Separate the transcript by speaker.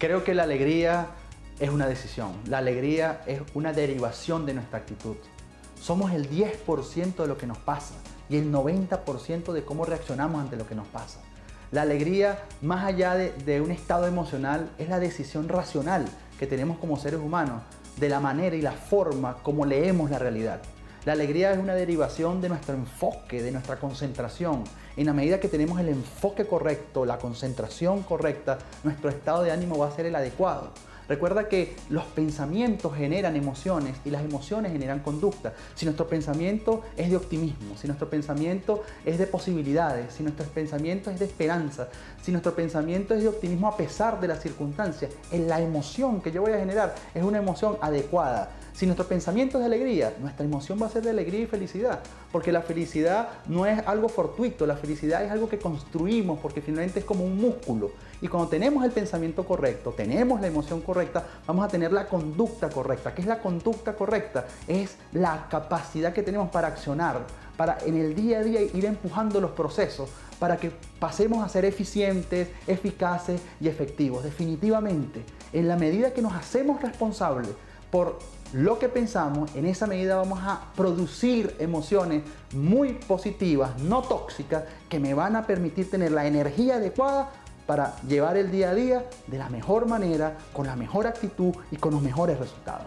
Speaker 1: Creo que la alegría es una decisión. La alegría es una derivación de nuestra actitud. Somos el 10% de lo que nos pasa y el 90% de cómo reaccionamos ante lo que nos pasa. La alegría, más allá de, un estado emocional, es la decisión racional que tenemos como seres humanos de la manera y la forma como leemos la realidad. La alegría es una derivación de nuestro enfoque, de nuestra concentración. En la medida que tenemos el enfoque correcto, la concentración correcta, nuestro estado de ánimo va a ser el adecuado. Recuerda que los pensamientos generan emociones y las emociones generan conducta. Si nuestro pensamiento es de optimismo, si nuestro pensamiento es de posibilidades, si nuestro pensamiento es de esperanza, si nuestro pensamiento es de optimismo a pesar de las circunstancias, en la emoción que yo voy a generar es una emoción adecuada. Si nuestro pensamiento es de alegría, nuestra emoción va a ser de alegría y felicidad, porque la felicidad no es algo fortuito, la felicidad es algo que construimos, porque finalmente es como un músculo. Y cuando tenemos el pensamiento correcto, tenemos la emoción correcta, vamos a tener la conducta correcta. ¿Qué es la conducta correcta? Es la capacidad que tenemos para accionar, para en el día a día ir empujando los procesos para que pasemos a ser eficientes, eficaces y efectivos. Definitivamente, en la medida que nos hacemos responsables por lo que pensamos, en esa medida vamos a producir emociones muy positivas, no tóxicas, que me van a permitir tener la energía adecuada para llevar el día a día de la mejor manera, con la mejor actitud y con los mejores resultados.